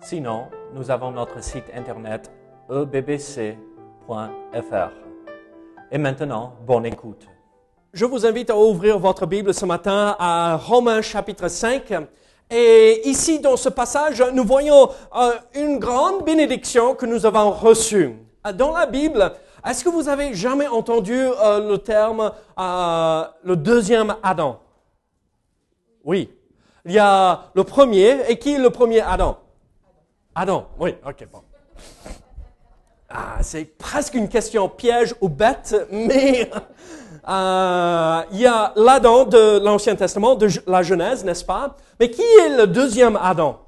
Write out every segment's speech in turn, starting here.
Sinon, nous avons notre site internet ebbc.fr. Et maintenant, bonne écoute. Je vous invite à ouvrir votre Bible ce matin à Romains chapitre 5. Et ici, dans ce passage, nous voyons euh, une grande bénédiction que nous avons reçue. Dans la Bible, est-ce que vous avez jamais entendu euh, le terme euh, le deuxième Adam? Oui. Il y a le premier. Et qui est le premier Adam? Adam. Oui, ok, bon. Ah, c'est presque une question piège ou bête, mais euh, il y a l'Adam de l'Ancien Testament, de la Genèse, n'est-ce pas? Mais qui est le deuxième Adam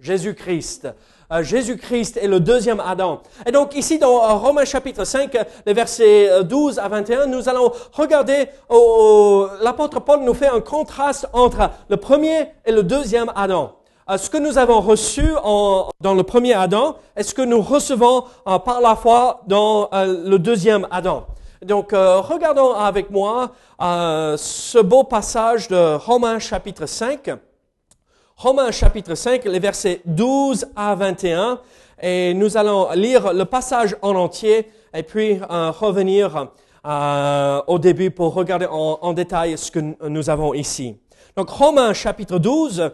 Jésus-Christ. Euh, Jésus-Christ est le deuxième Adam. Et donc ici dans euh, Romains chapitre 5, les versets euh, 12 à 21, nous allons regarder, l'apôtre Paul nous fait un contraste entre le premier et le deuxième Adam. Ce que nous avons reçu dans le premier Adam est ce que nous recevons euh, par la foi dans euh, le deuxième Adam? Donc, euh, regardons avec moi ce beau passage de Romains chapitre 5. Romains chapitre 5, les versets 12 à 21. Et nous allons lire le passage en entier et puis revenir au début pour regarder en, en détail ce que nous avons ici. Donc, Romains chapitre 12,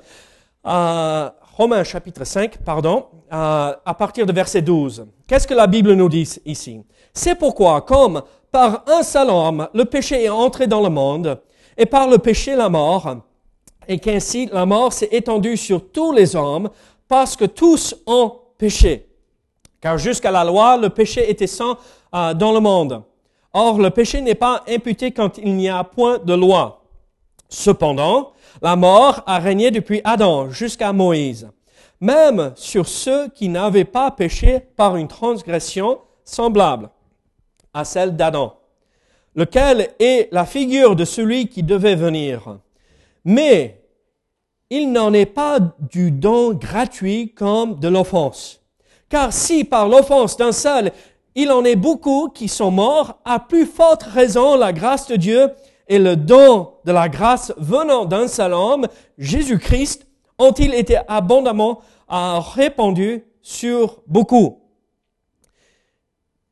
Romains chapitre 5, pardon, à partir de verset 12. Qu'est-ce que la Bible nous dit ici? C'est pourquoi, comme par un seul homme, le péché est entré dans le monde, et par le péché la mort, et qu'ainsi la mort s'est étendue sur tous les hommes, parce que tous ont péché. Car jusqu'à la loi, le péché était sans euh, dans le monde. Or, le péché n'est pas imputé quand il n'y a point de loi. Cependant, la mort a régné depuis Adam jusqu'à Moïse, même sur ceux qui n'avaient pas péché par une transgression semblable à celle d'Adam, lequel est la figure de celui qui devait venir. Mais il n'en est pas du don gratuit comme de l'offense. Car si par l'offense d'un seul, il en est beaucoup qui sont morts, à plus forte raison la grâce de Dieu et le don de la grâce venant d'un seul homme, Jésus-Christ, ont-ils été abondamment euh, répandus sur beaucoup?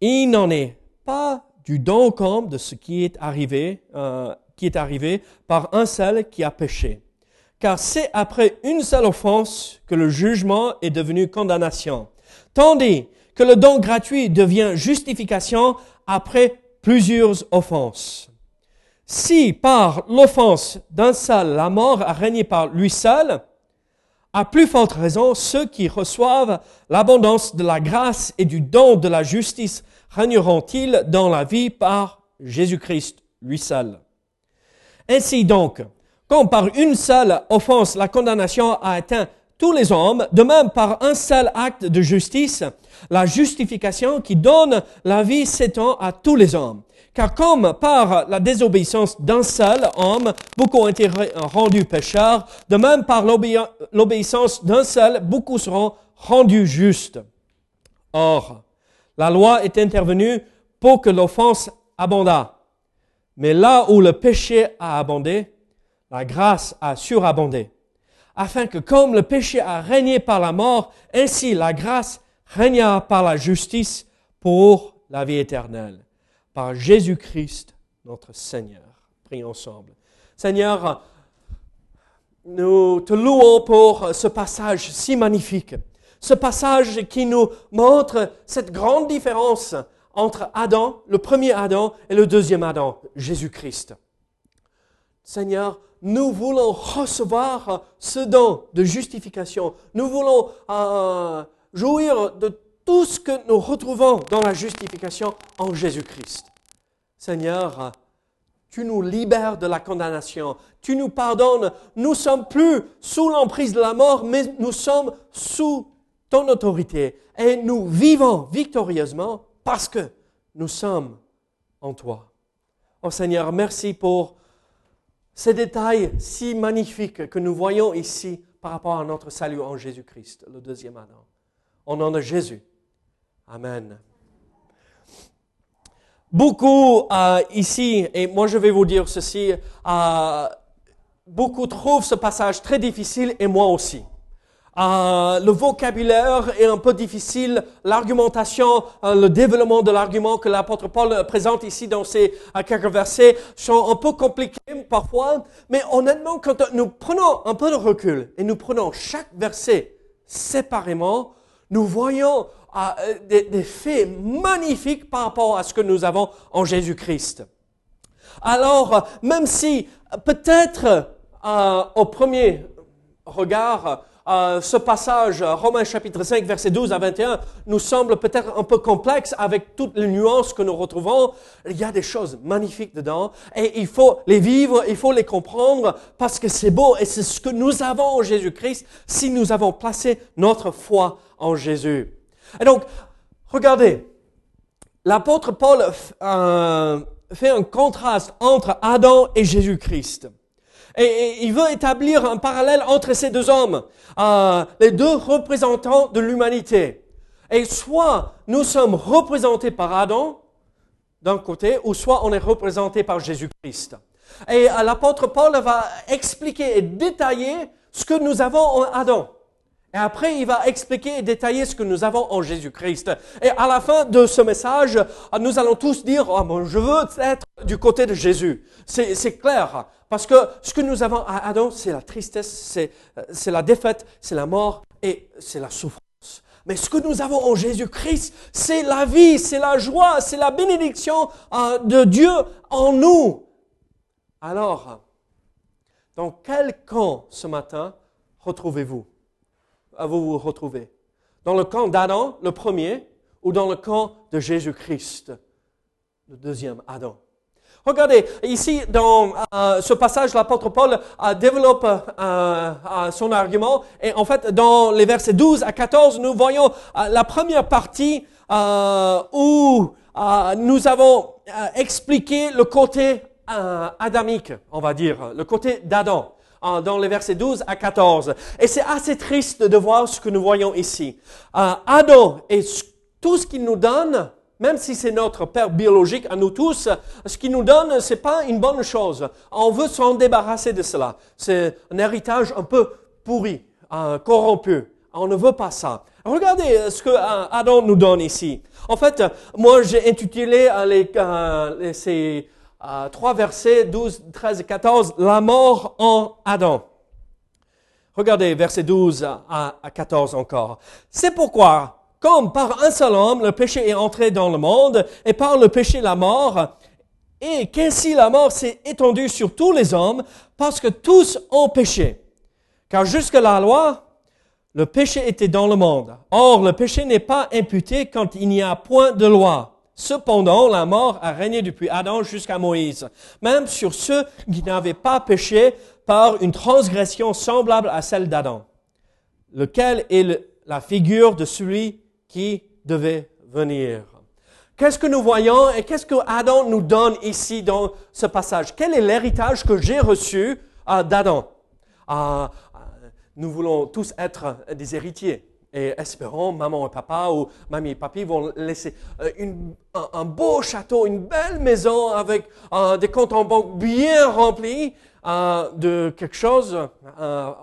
Il n'en est pas du don comme de ce qui est arrivé, euh, qui est arrivé par un seul qui a péché. Car c'est après une seule offense que le jugement est devenu condamnation, tandis que le don gratuit devient justification après plusieurs offenses. Si par l'offense d'un seul la mort a régné par lui seul, à plus forte raison, ceux qui reçoivent l'abondance de la grâce et du don de la justice régneront-ils dans la vie par Jésus-Christ lui seul. Ainsi donc, comme par une seule offense la condamnation a atteint tous les hommes, de même par un seul acte de justice, la justification qui donne la vie s'étend à tous les hommes. Car comme par la désobéissance d'un seul homme, beaucoup ont été rendus pécheurs, de même par l'obéi- l'obéissance d'un seul, beaucoup seront rendus justes. Or, la loi est intervenue pour que l'offense abondât. Mais là où le péché a abondé, la grâce a surabondé. Afin que comme le péché a régné par la mort, ainsi la grâce régna par la justice pour la vie éternelle. Par Jésus-Christ, notre Seigneur. Prions ensemble. Seigneur, nous te louons pour ce passage si magnifique. Ce passage qui nous montre cette grande différence entre Adam, le premier Adam, et le deuxième Adam, Jésus-Christ. Seigneur, nous voulons recevoir ce don de justification. Nous voulons euh, jouir de tout ce que nous retrouvons dans la justification en Jésus-Christ. Seigneur, tu nous libères de la condamnation, tu nous pardonnes. Nous sommes plus sous l'emprise de la mort, mais nous sommes sous ton autorité et nous vivons victorieusement parce que nous sommes en toi. Oh Seigneur, merci pour ces détails si magnifiques que nous voyons ici par rapport à notre salut en Jésus-Christ, le deuxième Adam. Au nom de Jésus. Amen. Beaucoup euh, ici, et moi je vais vous dire ceci, euh, beaucoup trouvent ce passage très difficile et moi aussi. Euh, le vocabulaire est un peu difficile, l'argumentation, le développement de l'argument que l'apôtre Paul présente ici dans ces quelques versets sont un peu compliqués parfois, mais honnêtement, quand nous prenons un peu de recul et nous prenons chaque verset séparément, nous voyons des, des, faits magnifiques par rapport à ce que nous avons en Jésus-Christ. Alors, même si peut-être au premier regard, euh, ce passage, euh, Romains chapitre 5, verset 12 à 21, nous semble peut-être un peu complexe avec toutes les nuances que nous retrouvons. Il y a des choses magnifiques dedans et il faut les vivre, il faut les comprendre parce que c'est beau et c'est ce que nous avons en Jésus-Christ si nous avons placé notre foi en Jésus. Et donc, regardez, l'apôtre Paul euh, fait un contraste entre Adam et Jésus-Christ. Et, il veut établir un parallèle entre ces deux hommes, euh, les deux représentants de l'humanité. Et soit nous sommes représentés par Adam d'un côté, ou soit on est représenté par Jésus-Christ. Et euh, l'apôtre Paul va expliquer et détailler ce que nous avons en Adam. Et après, il va expliquer et détailler ce que nous avons en Jésus-Christ. Et à la fin de ce message, nous allons tous dire, oh, bon, je veux être du côté de Jésus. C'est clair. Parce que ce que nous avons à Adam, c'est la tristesse, c'est la défaite, c'est la mort et c'est la souffrance. Mais ce que nous avons en Jésus-Christ, c'est la vie, c'est la joie, c'est la bénédiction euh, de Dieu en nous. Alors, dans quel camp ce matin retrouvez-vous? Vous vous retrouver Dans le camp d'Adam, le premier, ou dans le camp de Jésus-Christ, le deuxième Adam? Regardez, ici, dans euh, ce passage, l'apôtre Paul euh, développe euh, son argument. Et en fait, dans les versets 12 à 14, nous voyons la première partie où nous avons expliqué le côté adamique, on va dire, le côté d'Adam dans les versets 12 à 14. Et c'est assez triste de voir ce que nous voyons ici. Euh, Adam et tout ce qu'il nous donne, même si c'est notre père biologique à nous tous, ce qu'il nous donne, c'est pas une bonne chose. On veut s'en débarrasser de cela. C'est un héritage un peu pourri, euh, corrompu. On ne veut pas ça. Regardez ce que euh, Adam nous donne ici. En fait, moi j'ai intitulé ces trois versets 12, 13 et 14, la mort en Adam. Regardez verset 12 à, à 14 encore. C'est pourquoi, comme par un seul homme le péché est entré dans le monde, et par le péché la mort, et qu'ainsi la mort s'est étendue sur tous les hommes, parce que tous ont péché. Car jusque la loi, le péché était dans le monde. Or, le péché n'est pas imputé quand il n'y a point de loi. Cependant, la mort a régné depuis Adam jusqu'à Moïse, même sur ceux qui n'avaient pas péché par une transgression semblable à celle d'Adam, lequel est la figure de celui qui devait venir? Qu'est-ce que nous voyons et qu'est-ce que Adam nous donne ici dans ce passage? Quel est l'héritage que j'ai reçu euh, d'Adam? Euh, Nous voulons tous être des héritiers et espérons, maman et papa ou mamie et papi vont laisser euh, un, beau château, une belle maison avec euh, des comptes en banque bien remplis euh, de quelque chose.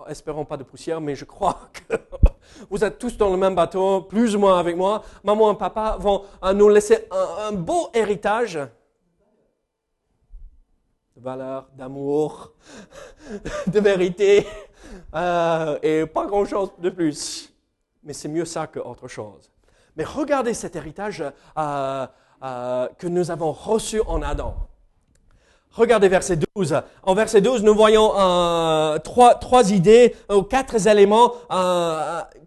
espérons pas de poussière, mais je crois que vous êtes tous dans le même bateau, plus ou moins avec moi. Maman et papa vont nous laisser un, un beau héritage de valeur, d'amour, de vérité, et pas grand-chose de plus mais c'est mieux ça qu'autre chose. Mais regardez cet héritage euh, euh, que nous avons reçu en Adam. Regardez verset 12. En verset 12, nous voyons euh, trois, idées, ou quatre éléments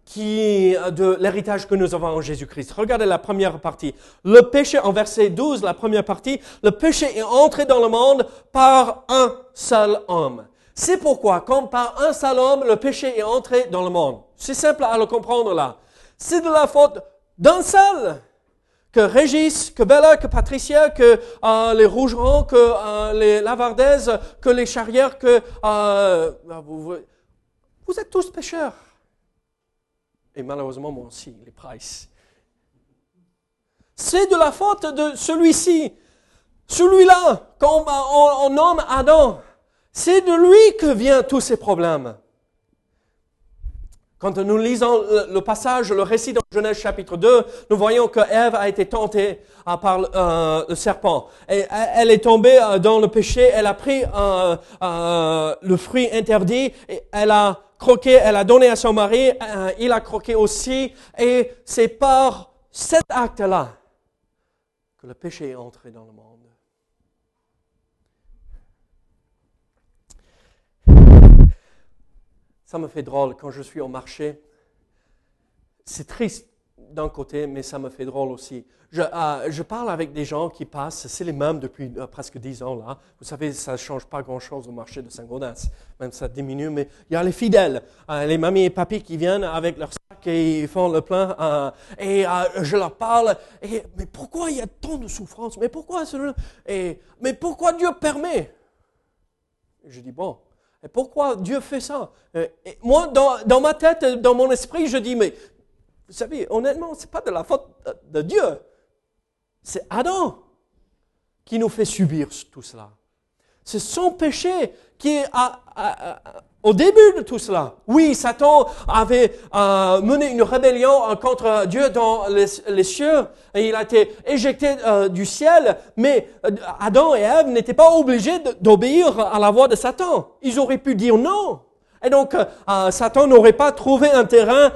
qui, de l'héritage que nous avons en Jésus-Christ. Regardez la première partie. Le péché, en verset 12, la première partie, le péché est entré dans le monde par un seul homme. C'est pourquoi, comme par un seul homme, le péché est entré dans le monde. C'est simple à le comprendre là. C'est de la faute d'un seul. Que Régis, que Bella, que Patricia, que euh, les Rougerons, que euh, les Lavardaises, que les Charrières, que euh, vous, vous êtes tous pécheurs. Et malheureusement, moi aussi, les Price. C'est de la faute de celui-ci. Celui-là, qu'on on, nomme Adam, c'est de lui que viennent tous ces problèmes. Quand nous lisons le passage, le récit dans Genèse chapitre 2, nous voyons que Ève a été tentée euh, par euh, le serpent. Et elle est tombée euh, dans le péché, elle a pris le fruit interdit, elle a croqué, elle a donné à son mari, il a croqué aussi, et c'est par cet acte-là que le péché est entré dans le monde. Ça me fait drôle quand je suis au marché. C'est triste d'un côté, mais ça me fait drôle aussi. Je, euh, parle avec des gens qui passent, c'est les mêmes depuis euh, presque dix ans là. Vous savez, ça ne change pas grand-chose au marché de Saint-Gaudens, même ça diminue, mais il y a les fidèles, euh, les mamies et papis qui viennent avec leur sac et ils font le plein. et je leur parle, et, mais pourquoi il y a tant de souffrance Mais pourquoi et, Mais pourquoi Dieu permet? Je dis, bon, pourquoi Dieu fait ça? Euh, Moi, dans, ma tête, dans mon esprit, je dis, mais vous savez, honnêtement, ce n'est pas de la faute de Dieu. C'est Adam qui nous fait subir tout cela. C'est son péché qui a, au début de tout cela. Oui, Satan avait euh, mené une rébellion contre Dieu dans les, cieux et il a été éjecté euh, du ciel, mais euh, Adam et Ève n'étaient pas obligés d'obéir à la voix de Satan. Ils auraient pu dire non. Et donc, Satan n'aurait pas trouvé un terrain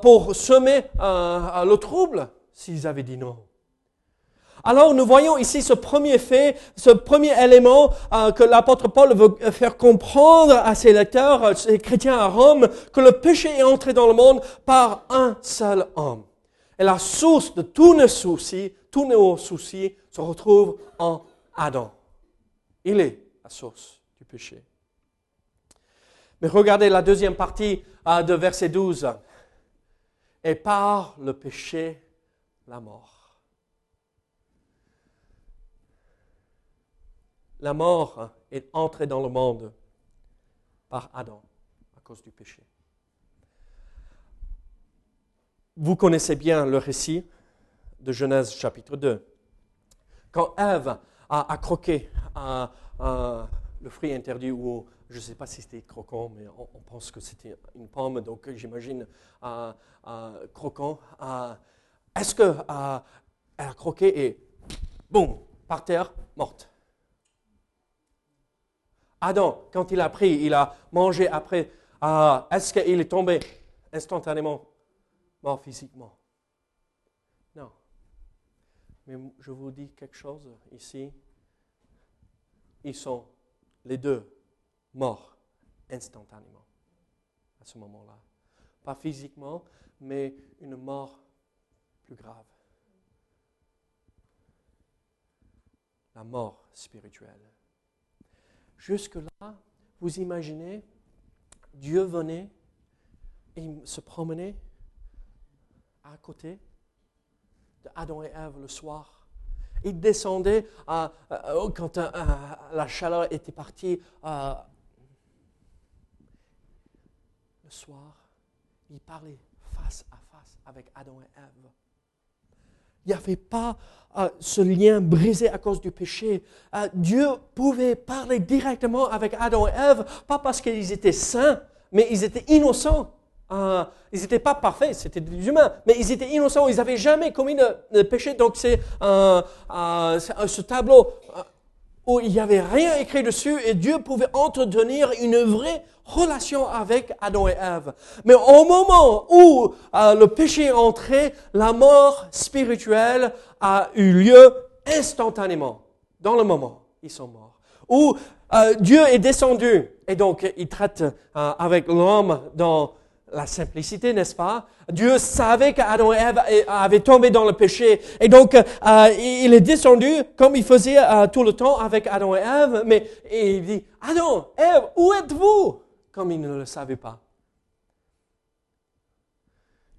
pour semer le trouble s'ils avaient dit non. Alors nous voyons ici ce premier fait, ce premier élément euh, que l'apôtre Paul veut faire comprendre à ses lecteurs, ses chrétiens à Rome, que le péché est entré dans le monde par un seul homme. Et la source de tous nos soucis, tous nos soucis se retrouve en Adam. Il est la source du péché. Mais regardez la deuxième partie euh, de verset 12. Et par le péché, la mort. La mort est entrée dans le monde par Adam à cause du péché. Vous connaissez bien le récit de Genèse chapitre 2. Quand Ève a, croqué le fruit interdit, ou je ne sais pas si c'était croquant, mais on, pense que c'était une pomme, donc j'imagine croquant. Est-ce qu'elle a croqué et boum, par terre, morte Adam, quand il a pris, il a mangé après, ah, est-ce qu'il est tombé instantanément? Mort physiquement Non. Mais je vous dis quelque chose ici. Ils sont les deux morts instantanément à ce moment-là. Pas physiquement, mais une mort plus grave. La mort spirituelle. Jusque-là, vous imaginez, Dieu venait et se promenait à côté d'Adam et Ève le soir. Il descendait quand la chaleur était partie le soir. Il parlait face à face avec Adam et Ève. Il n'y avait pas euh, ce lien brisé à cause du péché. Euh, Dieu pouvait parler directement avec Adam et Ève, pas parce qu'ils étaient saints, mais ils étaient innocents. Euh, ils n'étaient pas parfaits, c'était des humains, mais ils étaient innocents, ils n'avaient jamais commis de, péché. Donc c'est ce tableau où il n'y avait rien écrit dessus et Dieu pouvait entretenir une vraie relation avec Adam et Ève. Mais au moment où euh, le péché est entré, la mort spirituelle a eu lieu instantanément, dans le moment. Ils sont morts. Où euh, Dieu est descendu et donc il traite euh, avec l'homme dans la simplicité, n'est-ce pas? Dieu savait qu'Adam et Ève avaient tombé dans le péché. Et donc, euh, il est descendu comme il faisait euh, tout le temps avec Adam et Ève. Mais il dit, Adam, Ève, où êtes-vous Comme il ne le savait pas.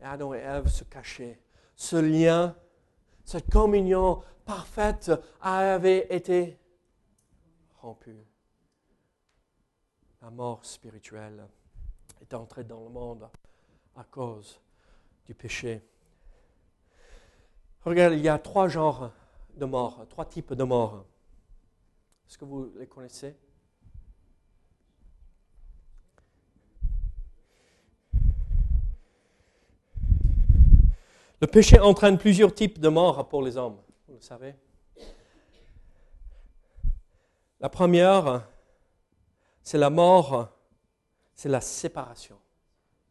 et Adam et Ève se cachaient. Ce lien, cette communion parfaite avait été rompue. La mort spirituelle est entrée dans le monde à cause du péché. Regarde, il y a trois genres de morts, trois types de morts. Est-ce que vous les connaissez? Le péché entraîne plusieurs types de morts pour les hommes, vous le savez. La première, c'est la mort, c'est la séparation.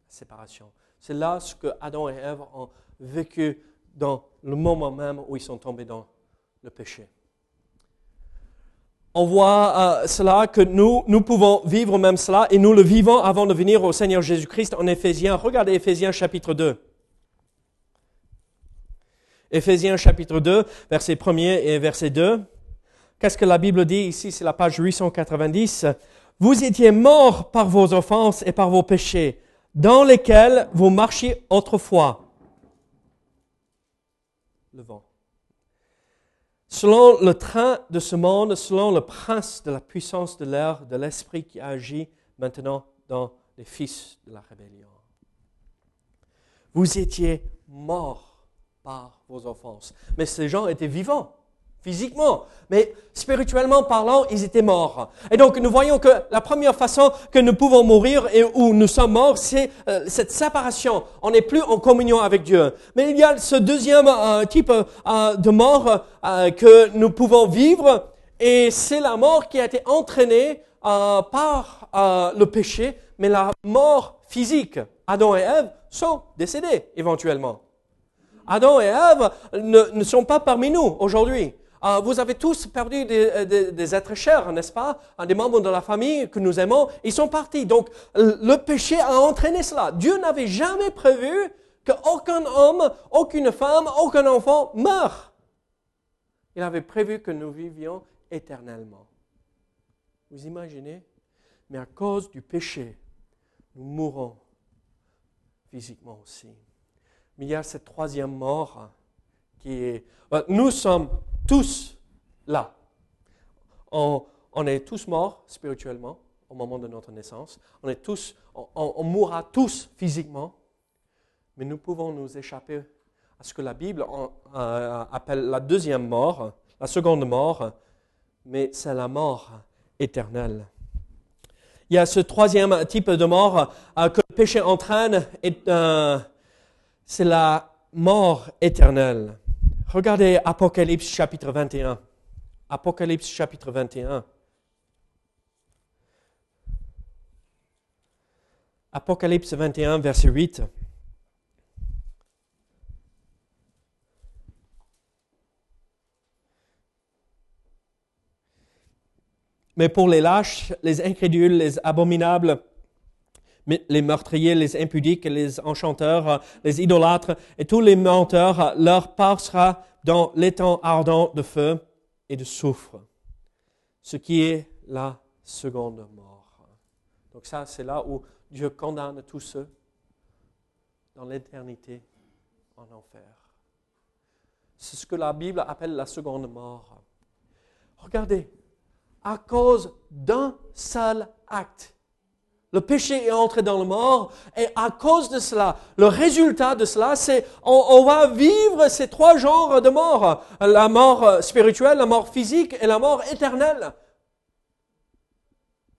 séparation. C'est là ce que Adam et Ève ont vécu dans le moment même où ils sont tombés dans le péché. On voit euh, cela que nous, nous pouvons vivre même cela et nous le vivons avant de venir au Seigneur Jésus-Christ en Éphésiens. Regardez Éphésiens chapitre 2. Éphésiens chapitre 2, verset 1 et verset 2. Qu'est-ce que la Bible dit ici? C'est la page 890. Vous étiez morts par vos offenses et par vos péchés, dans lesquels vous marchiez autrefois. Le vent. Selon le train de ce monde, selon le prince de la puissance de l'air, de l'esprit qui agit maintenant dans les fils de la rébellion. Vous étiez morts par vos offenses. Mais ces gens étaient vivants, physiquement, mais spirituellement parlant, ils étaient morts. Et donc nous voyons que la première façon que nous pouvons mourir et où nous sommes morts, c'est euh, cette séparation. On n'est plus en communion avec Dieu. Mais il y a ce deuxième euh, type euh, de mort que nous pouvons vivre, et c'est la mort qui a été entraînée par le péché, mais la mort physique. Adam et Ève sont décédés éventuellement. Adam et Ève ne, sont pas parmi nous aujourd'hui. Euh, vous avez tous perdu des, êtres chers, n'est-ce pas? Des membres de la famille que nous aimons, ils sont partis. Donc le péché a entraîné cela. Dieu n'avait jamais prévu qu'aucun homme, aucune femme, aucun enfant meure. Il avait prévu que nous vivions éternellement. Vous imaginez? Mais à cause du péché, nous mourrons physiquement aussi. Mais il y a cette troisième mort qui est... Euh, nous sommes tous là. On, est tous morts spirituellement au moment de notre naissance. On, est tous, on, mourra tous physiquement. Mais nous pouvons nous échapper à ce que la Bible euh, appelle la deuxième mort, la seconde mort, mais c'est la mort éternelle. Il y a ce troisième type de mort euh, que le péché entraîne, et, c'est la mort éternelle. Regardez Apocalypse chapitre 21. Apocalypse chapitre 21. Apocalypse 21, verset 8. Mais pour les lâches, les incrédules, les abominables, les meurtriers, les impudiques, les enchanteurs, les idolâtres et tous les menteurs, leur part sera dans l'étang ardent de feu et de soufre, ce qui est la seconde mort. Donc ça, c'est là où Dieu condamne tous ceux dans l'éternité en enfer. C'est ce que la Bible appelle la seconde mort. Regardez, à cause d'un seul acte, le péché est entré dans le mort et à cause de cela, le résultat de cela, c'est on, va vivre ces trois genres de mort. La mort spirituelle, la mort physique et la mort éternelle.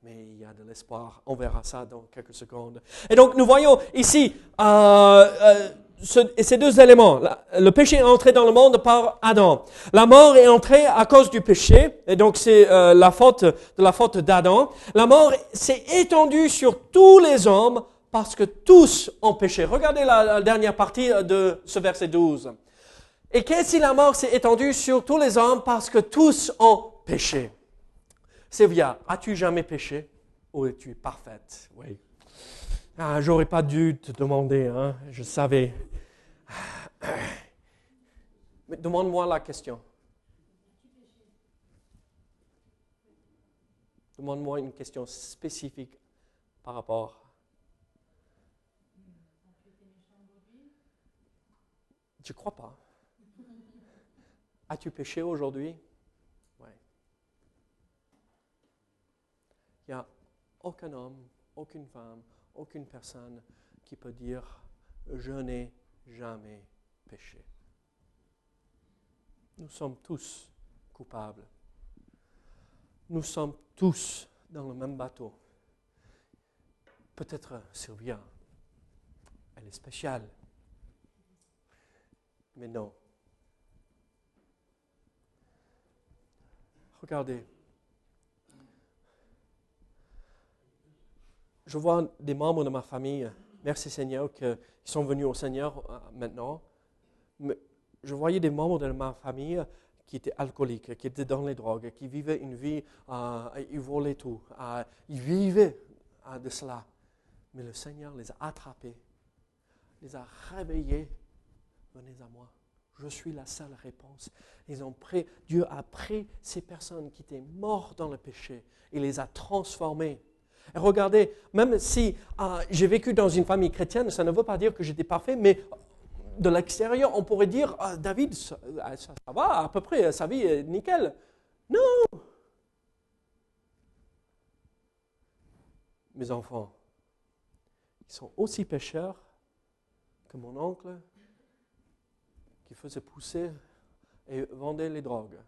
Mais il y a de l'espoir. On verra ça dans quelques secondes. Et donc nous voyons ici euh, euh, ces deux éléments. Le péché est entré dans le monde par Adam. La mort est entrée à cause du péché, et donc c'est euh, la faute de la faute d'Adam. La mort s'est étendue sur tous les hommes parce que tous ont péché. Regardez la, dernière partie de ce verset 12. Et qu'est-ce si la mort s'est étendue sur tous les hommes parce que tous ont péché? Sylvia, as-tu jamais péché Ou es-tu parfaite? Oui. Ah, j'aurais pas dû te demander, hein, je savais. Mais demande-moi la question. Demande-moi une question spécifique par rapport. Tu crois pas As-tu péché aujourd'hui? Oui. Il n'y a aucun homme, aucune femme, aucune personne qui peut dire je n'ai jamais péché. Nous sommes tous coupables. Nous sommes tous dans le même bateau. Peut-être Sylvia, elle est spéciale. Mais non. Regardez. Je vois des membres de ma famille, merci Seigneur, qui sont venus au Seigneur euh, maintenant. Mais je voyais des membres de ma famille qui étaient alcooliques, qui étaient dans les drogues, qui vivaient une vie, euh, ils volaient tout, euh, ils vivaient de cela. Mais le Seigneur les a attrapés, les a réveillés. Venez à moi. Je suis la seule réponse. Ils ont pris, Dieu a pris ces personnes qui étaient mortes dans le péché et les a transformées. Et regardez, même si euh, j'ai vécu dans une famille chrétienne, ça ne veut pas dire que j'étais parfait, mais de l'extérieur, on pourrait dire, ah, David, ça, ça, va à peu près, sa vie est nickel. Non. Mes enfants, ils sont aussi pécheurs que mon oncle qui faisait pousser et vendait les drogues,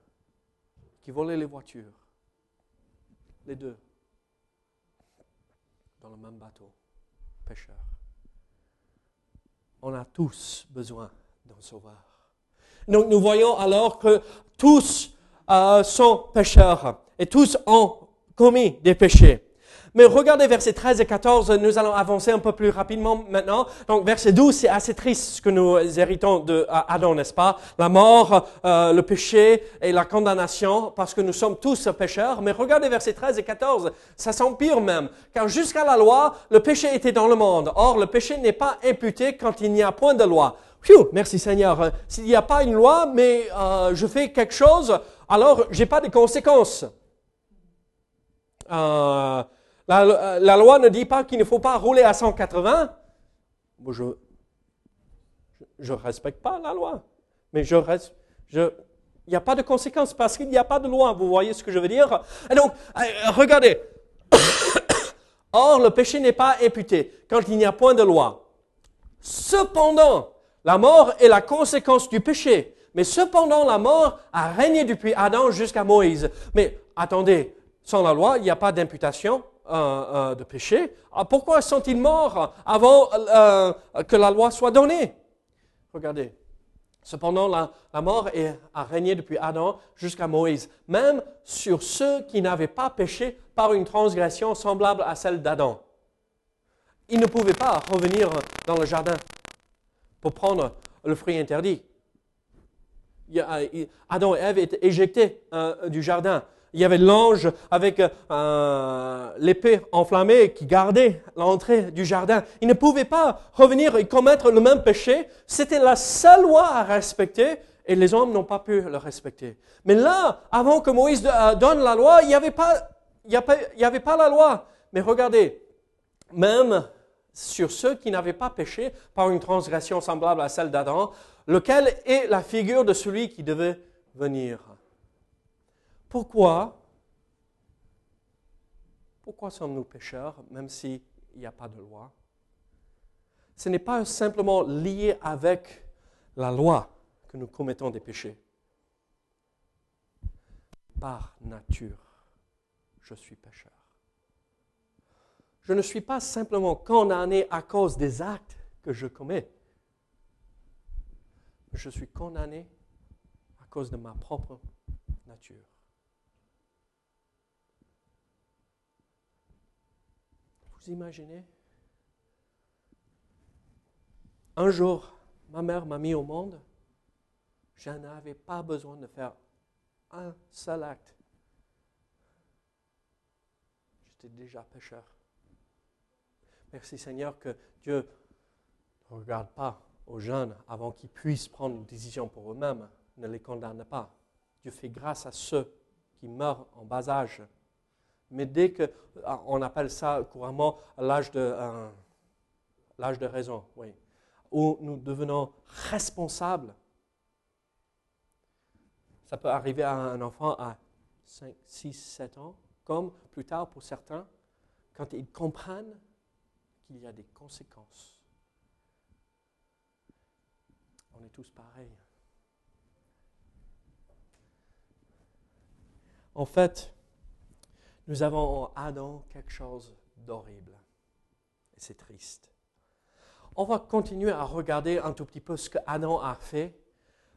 qui volait les voitures. Les deux. Dans le même bateau. Pécheurs. On a tous besoin d'un sauveur. Donc nous voyons alors que tous euh, sont pécheurs et tous ont commis des péchés. Mais regardez verset 13 et 14, nous allons avancer un peu plus rapidement maintenant. Donc verset 12, c'est assez triste ce que nous héritons de Adam, n'est-ce pas? La mort, euh, le péché et la condamnation, parce que nous sommes tous pécheurs. Mais regardez verset 13 et 14, ça s'empire même. Car jusqu'à la loi, le péché était dans le monde. Or, le péché n'est pas imputé quand il n'y a point de loi. Phew, merci Seigneur. S'il n'y a pas une loi, mais euh, je fais quelque chose, alors j'ai pas de conséquences. Euh, la, loi ne dit pas qu'il ne faut pas rouler à 180. Moi, je ne respecte pas la loi. Mais je reste. Je, il n'y a pas de conséquences parce qu'il n'y a pas de loi. Vous voyez ce que je veux dire? Et donc, euh, regardez. Or, le péché n'est pas imputé quand il n'y a point de loi. Cependant, la mort est la conséquence du péché. Mais cependant, la mort a régné depuis Adam jusqu'à Moïse. Mais attendez, sans la loi, il n'y a pas d'imputation. Euh, euh, de péché, ah, pourquoi sont-ils morts avant euh, que la loi soit donnée? Regardez. Cependant, la, la mort est, a régné depuis Adam jusqu'à Moïse, même sur ceux qui n'avaient pas péché par une transgression semblable à celle d'Adam. Ils ne pouvaient pas revenir dans le jardin pour prendre le fruit interdit. Adam et Ève étaient éjectés du jardin il y avait l'ange avec euh, l'épée enflammée qui gardait l'entrée du jardin. Il ne pouvait pas revenir et commettre le même péché. C'était la seule loi à respecter et les hommes n'ont pas pu le respecter. Mais là, avant que Moïse euh, donne la loi, il n'y avait, pas, la loi. Mais regardez, même sur ceux qui n'avaient pas péché par une transgression semblable à celle d'Adam, lequel est la figure de celui qui devait venir? Pourquoi? Pourquoi sommes-nous pécheurs, même s'il n'y a pas de loi? Ce n'est pas simplement lié avec la loi que nous commettons des péchés. Par nature, je suis pécheur. Je ne suis pas simplement condamné à cause des actes que je commets. Je suis condamné à cause de ma propre nature. Imaginez Un jour, ma mère m'a mis au monde. Je n'avais pas besoin de faire un seul acte. J'étais déjà pécheur. Merci Seigneur que Dieu ne regarde pas aux jeunes avant qu'ils puissent prendre une décision pour eux-mêmes, ne les condamne pas. Dieu fait grâce à ceux qui meurent en bas âge mais dès que, ah, on appelle ça couramment l'âge de, euh, l'âge de raison, oui. où nous devenons responsables. Ça peut arriver à un enfant à 5, 6, 7 ans, comme plus tard pour certains, quand ils comprennent qu'il y a des conséquences. On est tous pareils. En fait, nous avons en Adam quelque chose d'horrible. Et c'est triste. On va continuer à regarder un tout petit peu ce que Adam a fait.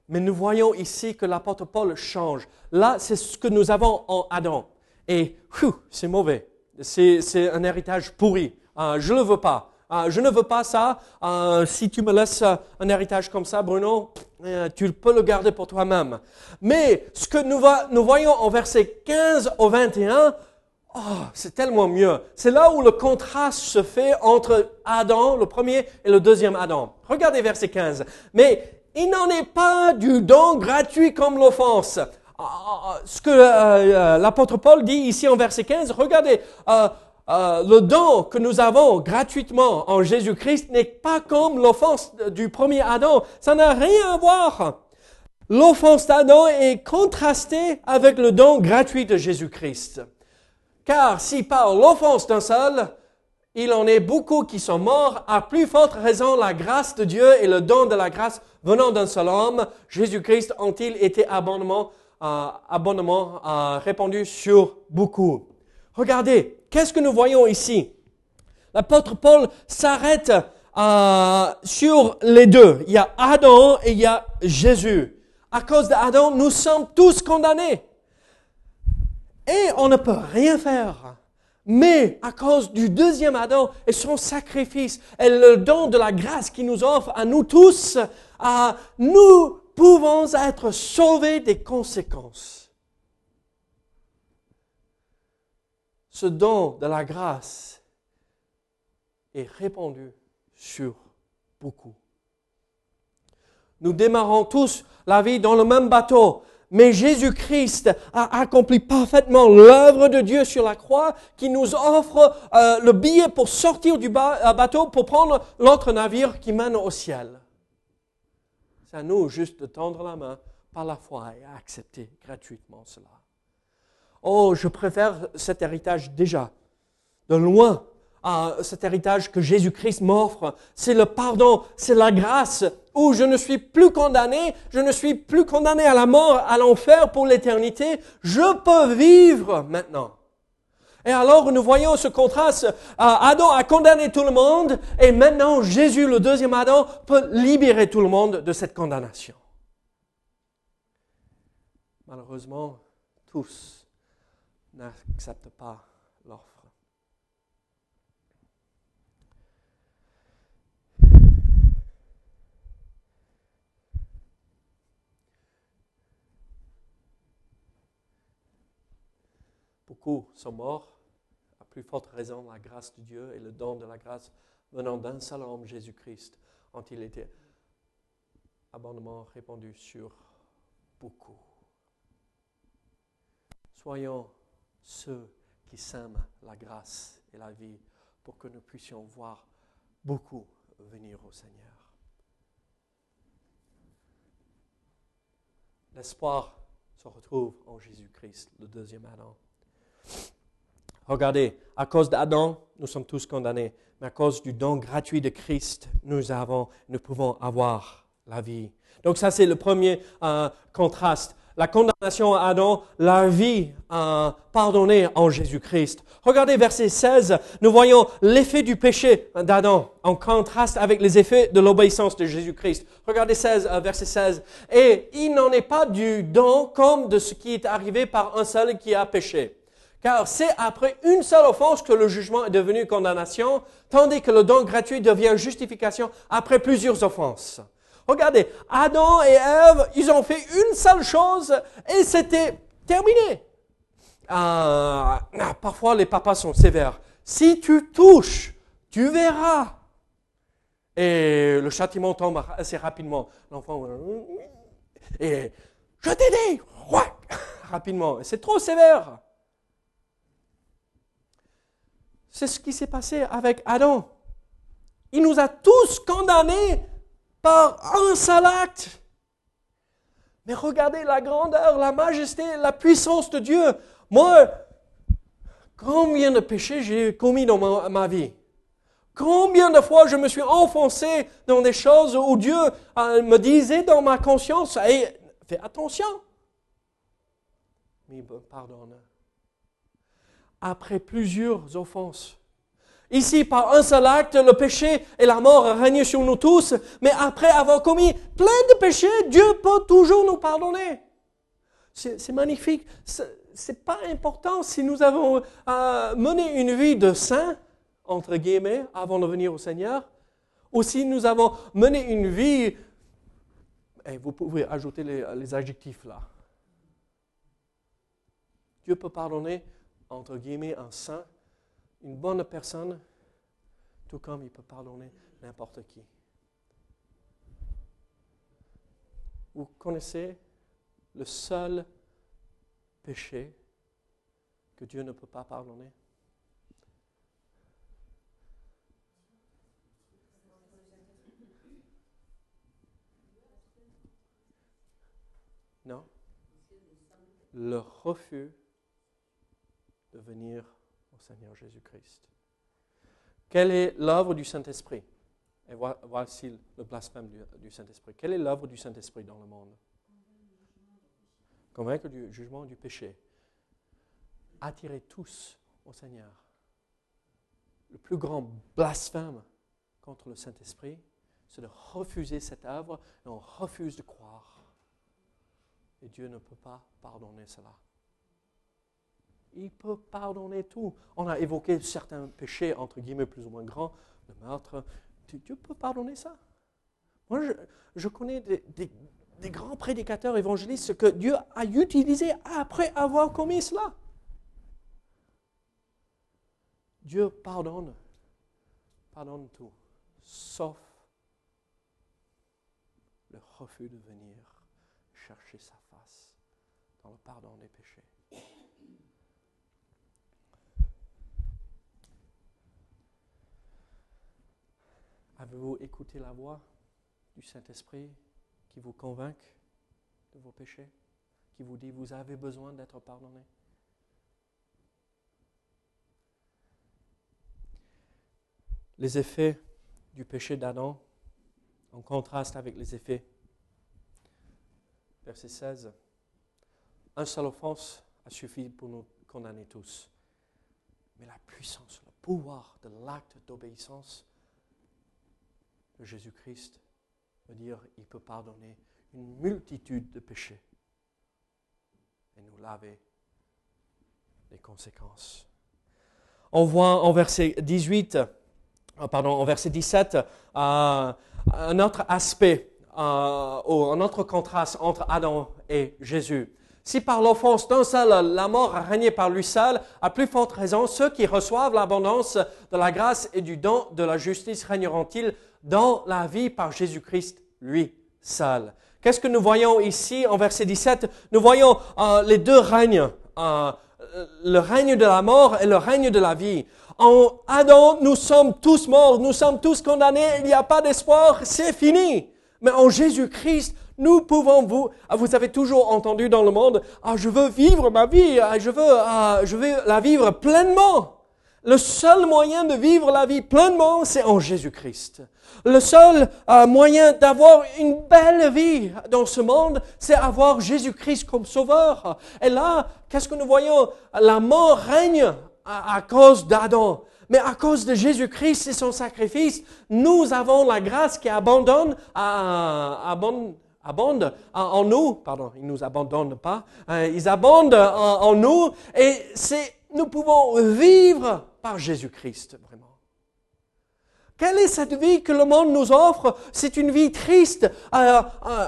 Mais nous voyons ici que l'apôtre Paul change. Là, c'est ce que nous avons en Adam. Et c'est mauvais. C'est un héritage pourri. Euh, je ne le veux pas. Euh, je ne veux pas ça. Euh, si tu me laisses un héritage comme ça, Bruno, tu peux le garder pour toi-même. Mais ce que nous, nous voyons en versets 15 au 21, Oh, c'est tellement mieux. C'est là où le contraste se fait entre Adam, le premier, et le deuxième Adam. Regardez verset 15. Mais il n'en est pas du don gratuit comme l'offense. Ah, ah, ah, ce que euh, euh, l'apôtre Paul dit ici en verset 15, regardez, euh, le don que nous avons gratuitement en Jésus-Christ n'est pas comme l'offense du premier Adam. Ça n'a rien à voir. L'offense d'Adam est contrastée avec le don gratuit de Jésus-Christ. Car si par l'offense d'un seul, il en est beaucoup qui sont morts, à plus forte raison la grâce de Dieu et le don de la grâce venant d'un seul homme, Jésus-Christ, ont-ils été abondamment, euh, abondamment euh, répandus sur beaucoup? Regardez, qu'est-ce que nous voyons ici? L'apôtre Paul s'arrête euh, sur les deux. Il y a Adam et il y a Jésus. À cause d'Adam, nous sommes tous condamnés. Et on ne peut rien faire. Mais à cause du deuxième Adam et son sacrifice et le don de la grâce qu'il nous offre à nous tous, nous pouvons être sauvés des conséquences. Ce don de la grâce est répandu sur beaucoup. Nous démarrons tous la vie dans le même bateau, mais Jésus-Christ a accompli parfaitement l'œuvre de Dieu sur la croix qui nous offre euh, le billet pour sortir du euh, bateau pour prendre l'autre navire qui mène au ciel. C'est à nous juste de tendre la main par la foi et accepter gratuitement cela. Oh, je préfère cet héritage déjà, de loin, à cet héritage que Jésus-Christ m'offre. C'est le pardon, c'est la grâce, où je ne suis plus condamné, je ne suis plus condamné à la mort, à l'enfer pour l'éternité. Je peux vivre maintenant. Et alors nous voyons ce contraste. Euh, Adam a condamné tout le monde et maintenant Jésus, le deuxième Adam, peut libérer tout le monde de cette condamnation. Malheureusement, tous n'acceptent pas l'offre. Beaucoup sont morts, à plus forte raison la grâce de Dieu et le don de la grâce venant d'un seul homme, Jésus-Christ, ont-ils été abondamment répandus sur beaucoup. Soyons ceux qui sèment la grâce et la vie pour que nous puissions voir beaucoup venir au Seigneur. L'espoir se retrouve en Jésus-Christ, le deuxième Adam. Regardez, à cause d'Adam, nous sommes tous condamnés, mais à cause du don gratuit de Christ, nous avons, nous pouvons avoir la vie. Donc ça, c'est le premier euh, contraste. La condamnation à Adam, la vie euh, pardonnée en Jésus-Christ. Regardez verset 16, nous voyons l'effet du péché d'Adam en contraste avec les effets de l'obéissance de Jésus-Christ. Regardez 16, euh, verset 16. Et il n'en est pas du don comme de ce qui est arrivé par un seul qui a péché. Car c'est après une seule offense que le jugement est devenu condamnation, tandis que le don gratuit devient justification après plusieurs offenses. Regardez, Adam et Ève, ils ont fait une seule chose et c'était terminé. Euh, parfois, les papas sont sévères. Si tu touches, tu verras. Et le châtiment tombe assez rapidement. L'enfant, et je t'ai dit, rapidement. C'est trop sévère. C'est ce qui s'est passé avec Adam. Il nous a tous condamnés par un seul acte. Mais regardez la grandeur, la majesté, la puissance de Dieu. Moi, combien de péchés j'ai commis dans ma, vie? Combien de fois je me suis enfoncé dans des choses où Dieu euh, me disait dans ma conscience, fais attention. Mais pardonne. Après plusieurs offenses, Ici, par un seul acte, le péché et la mort règnent sur nous tous, mais après avoir commis plein de péchés, Dieu peut toujours nous pardonner. C'est magnifique. C'est pas important si nous avons euh, mené une vie de saint, entre guillemets, avant de venir au Seigneur, ou si nous avons mené une vie, eh, vous pouvez ajouter les adjectifs là. Dieu peut pardonner, entre guillemets, un saint une bonne personne, tout comme il peut pardonner n'importe qui. Vous connaissez le seul péché que Dieu ne peut pas pardonner? Non Le refus de venir Seigneur Jésus-Christ. Quelle est l'œuvre du Saint-Esprit? Et voici le blasphème du, Saint-Esprit. Quelle est l'œuvre du Saint-Esprit dans le monde? Convaincre du jugement du péché. Attirer tous au Seigneur. Le plus grand blasphème contre le Saint-Esprit, c'est de refuser cette œuvre et on refuse de croire. Et Dieu ne peut pas pardonner cela il peut pardonner tout. On a évoqué certains péchés, entre guillemets, plus ou moins grands, le meurtre. Dieu peut pardonner ça? Moi, je, connais des, grands prédicateurs évangélistes que Dieu a utilisé après avoir commis cela. Dieu pardonne, pardonne tout, sauf le refus de venir chercher sa face dans le pardon des péchés. Avez-vous écouté la voix du Saint-Esprit qui vous convainc de vos péchés, qui vous dit vous avez besoin d'être pardonné? Les effets du péché d'Adam en contraste avec les effets. Verset 16. Un seul offense a suffi pour nous condamner tous. Mais la puissance, le pouvoir de l'acte d'obéissance Jésus-Christ veut dire il peut pardonner une multitude de péchés et nous laver les conséquences. On voit en verset 18, euh, pardon, en verset 17, euh, un autre aspect, euh, un autre contraste entre Adam et Jésus. Si par l'offense d'un seul la mort a régné par lui seul, à plus forte raison, ceux qui reçoivent l'abondance de la grâce et du don de la justice régneront-ils dans la vie par Jésus-Christ, lui seul? Qu'est-ce que nous voyons ici en verset 17 Nous voyons euh, les deux règnes, euh, le règne de la mort et le règne de la vie. En Adam, nous sommes tous morts, nous sommes tous condamnés, il n'y a pas d'espoir, c'est fini. Mais en Jésus-Christ, nous pouvons vous, ah, vous avez toujours entendu dans le monde, ah, je veux vivre ma vie, ah, je veux, je veux la vivre pleinement. Le seul moyen de vivre la vie pleinement, c'est en Jésus-Christ. Le seul euh, moyen d'avoir une belle vie dans ce monde, c'est avoir Jésus-Christ comme sauveur. Et là, qu'est-ce que nous voyons? La mort règne à, cause d'Adam. Mais à cause de Jésus-Christ et son sacrifice, nous avons la grâce qui abandonne, abonde, abonde en nous. Pardon, ils nous abandonnent pas. Hein, ils abondent en, en nous. Et c'est, nous pouvons vivre par Jésus-Christ, vraiment. Quelle est cette vie que le monde nous offre? C'est une vie triste. Euh, euh,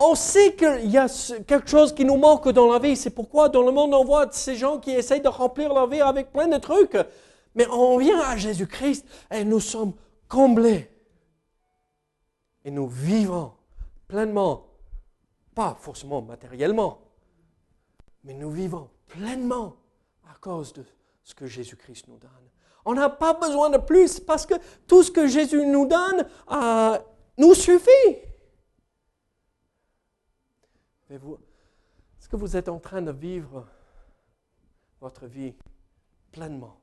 on sait qu'il y a quelque chose qui nous manque dans la vie. C'est pourquoi dans le monde on voit ces gens qui essayent de remplir leur vie avec plein de trucs. Mais on vient à Jésus-Christ et nous sommes comblés. Et nous vivons pleinement. Pas forcément matériellement, mais nous vivons pleinement à cause de ce que Jésus-Christ nous donne. On n'a pas besoin de plus parce que tout ce que Jésus nous donne, euh, nous suffit. Est-ce que vous êtes en train de vivre votre vie pleinement?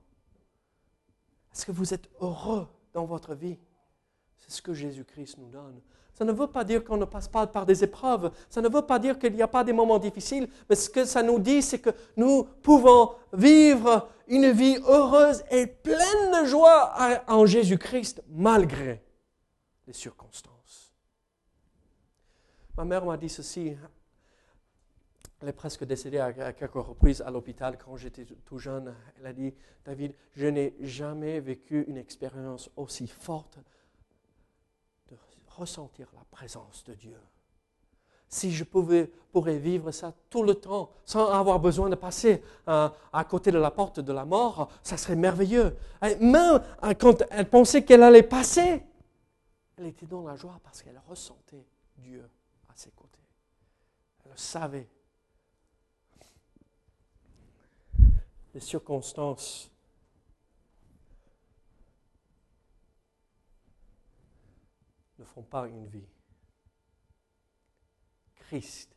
Est-ce que vous êtes heureux dans votre vie? C'est ce que Jésus-Christ nous donne. Ça ne veut pas dire qu'on ne passe pas par des épreuves. Ça ne veut pas dire qu'il n'y a pas des moments difficiles. Mais ce que ça nous dit, c'est que nous pouvons vivre une vie heureuse et pleine de joie en Jésus-Christ malgré les circonstances. Ma mère m'a dit ceci. Elle est presque décédée à quelques reprises à l'hôpital quand j'étais tout jeune. Elle a dit, David, je n'ai jamais vécu une expérience aussi forte ressentir la présence de Dieu. Si je pouvais, pourrais vivre ça tout le temps, sans avoir besoin de passer euh, à côté de la porte de la mort, ça serait merveilleux. Et même euh, quand elle pensait qu'elle allait passer, elle était dans la joie parce qu'elle ressentait Dieu à ses côtés. Elle le savait. Les circonstances ne font pas une vie. Christ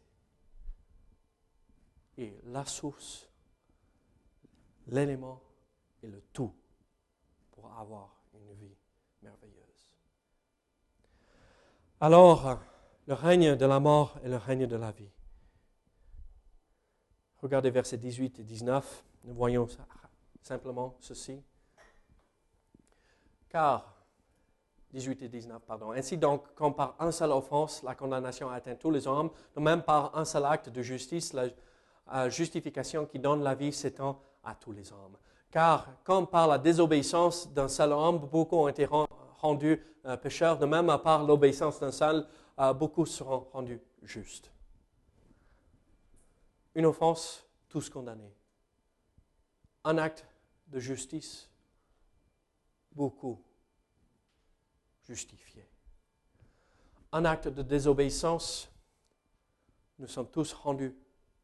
est la source, l'élément et le tout pour avoir une vie merveilleuse. Alors, le règne de la mort et le règne de la vie. Regardez versets 18 et 19. Nous voyons simplement ceci. Car 18 et 19, pardon. Ainsi donc, comme par un seul offense, la condamnation atteint tous les hommes, de même par un seul acte de justice, la euh, justification qui donne la vie s'étend à tous les hommes. Car comme par la désobéissance d'un seul homme, beaucoup ont été rendus euh, pécheurs, de même par l'obéissance d'un seul, euh, beaucoup seront rendus justes. Une offense, tous condamnés. Un acte de justice, beaucoup justifié. Un acte de désobéissance, nous sommes tous rendus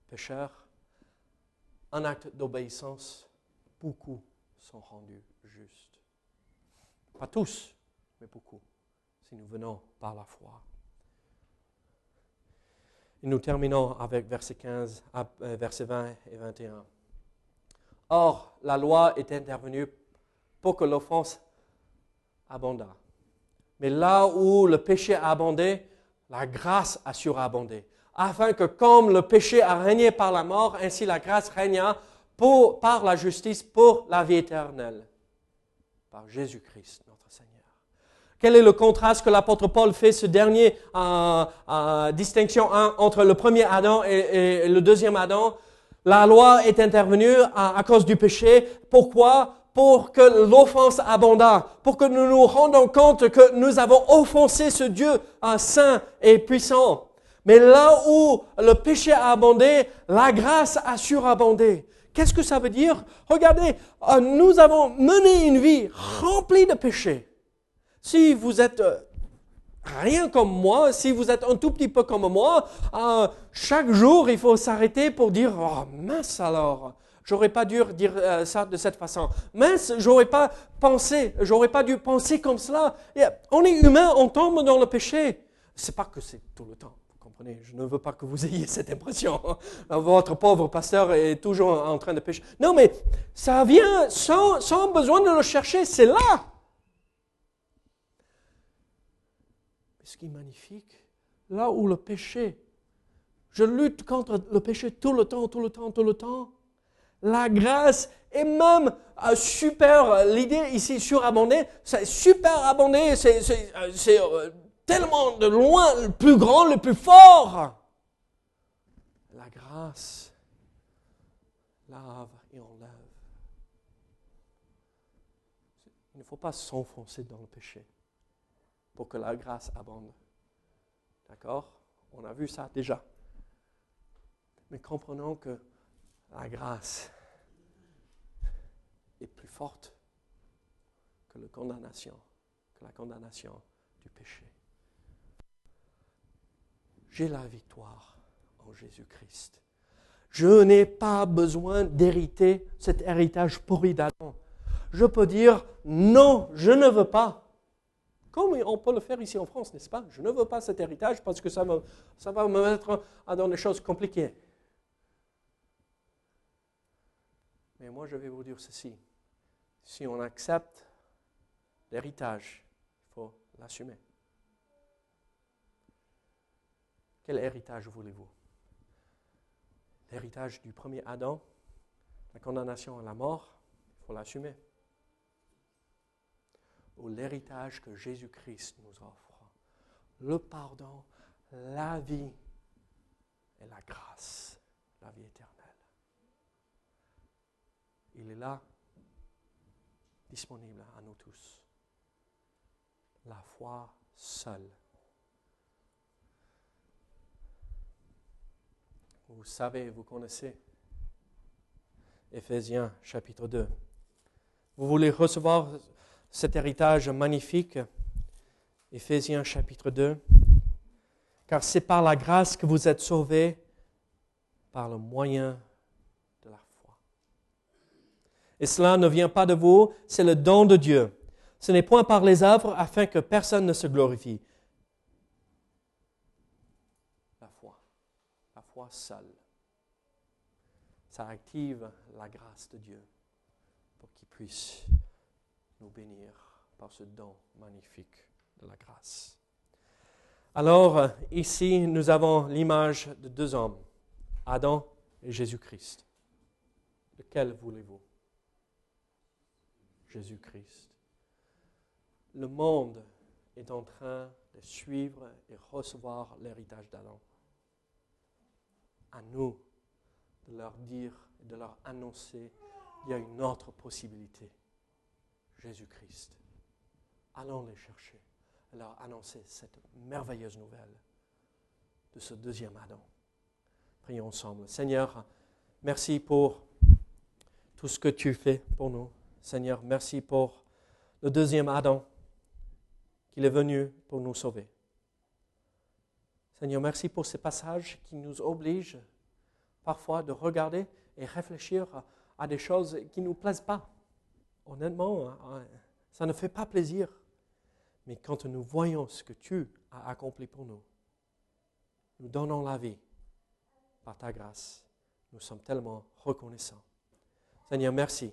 pécheurs. Un acte d'obéissance, beaucoup sont rendus justes. Pas tous, mais beaucoup, si nous venons par la foi. Et nous terminons avec verset 15, euh, verset 20 et 21. Or, la loi est intervenue pour que l'offense abondât. Mais là où le péché a abondé, la grâce a surabondé. Afin que comme le péché a régné par la mort, ainsi la grâce régna par la justice pour la vie éternelle. Par Jésus-Christ, notre Seigneur. Quel est le contraste que l'apôtre Paul fait, ce dernier euh, euh, distinction entre le premier Adam et, le deuxième Adam? La loi est intervenue à cause du péché. Pourquoi? Pour que l'offense abondât, pour que nous nous rendons compte que nous avons offensé ce Dieu saint et puissant. Mais là où le péché a abondé, la grâce a surabondé. Qu'est-ce que ça veut dire? Regardez, euh, nous avons mené une vie remplie de péchés. Si vous êtes euh, rien comme moi, si vous êtes un tout petit peu comme moi, euh, chaque jour il faut s'arrêter pour dire, oh mince alors, J'aurais pas dû dire euh, ça de cette façon. Mince, j'aurais pas pensé, j'aurais pas dû penser comme cela. on est humain, on tombe dans le péché. C'est pas que c'est tout le temps. Vous comprenez Je ne veux pas que vous ayez cette impression. Votre pauvre pasteur est toujours en train de pécher. Non, mais ça vient sans, sans besoin de le chercher. C'est là. ce qui est magnifique, là où le péché, je lutte contre le péché tout le temps, tout le temps, tout le temps la grâce est même euh, super, l'idée ici surabondée, c'est super abondé, c'est euh, tellement de loin le plus grand, le plus fort. La grâce lave et enlève. Il ne faut pas s'enfoncer dans le péché pour que la grâce abonde. D'accord? On a vu ça déjà. Mais comprenons que la grâce est plus forte que la condamnation, du péché. J'ai la victoire en Jésus-Christ. Je n'ai pas besoin d'hériter cet héritage pourri d'Adam. Je peux dire non, je ne veux pas. comme on peut le faire ici en France, n'est-ce pas? Je ne veux pas cet héritage parce que ça, ça va me mettre dans des choses compliquées. Mais moi, je vais vous dire ceci. Si on accepte l'héritage, il faut l'assumer. Quel héritage voulez-vous? L'héritage du premier Adam, la condamnation à la mort, il faut l'assumer. Ou l'héritage que Jésus-Christ nous offre, le pardon, la vie et la grâce, la vie éternelle. Il est là, disponible à nous tous. La foi seule Vous savez, vous connaissez Éphésiens chapitre 2. Vous voulez recevoir cet héritage magnifique Éphésiens chapitre 2. Car c'est par la grâce que vous êtes sauvés, par le moyen. Et cela ne vient pas de vous, c'est le don de Dieu. Ce n'est point par les œuvres afin que personne ne se glorifie. foi seule. Ça active la grâce de Dieu pour qu'il puisse nous bénir par ce don magnifique de la grâce. Alors, ici, nous avons l'image de deux hommes, Adam et Jésus-Christ. Lequel voulez-vous? Jésus-Christ. Le monde est en train de suivre et recevoir l'héritage d'Adam à nous de leur dire de leur annoncer il y a une autre possibilité. Jésus-Christ. Allons les chercher leur annoncer cette merveilleuse nouvelle de ce deuxième Adam. Prions ensemble. Seigneur, merci pour tout ce que tu fais pour nous. Seigneur, merci pour le deuxième Adam qu'il est venu pour nous sauver. Seigneur, merci pour ces passages qui nous obligent parfois de regarder et réfléchir à des choses qui ne nous plaisent pas. Honnêtement, hein, ça ne fait pas plaisir. Mais quand nous voyons ce que tu as accompli pour nous, nous donnons la vie par ta grâce. Nous sommes tellement reconnaissants. Seigneur, merci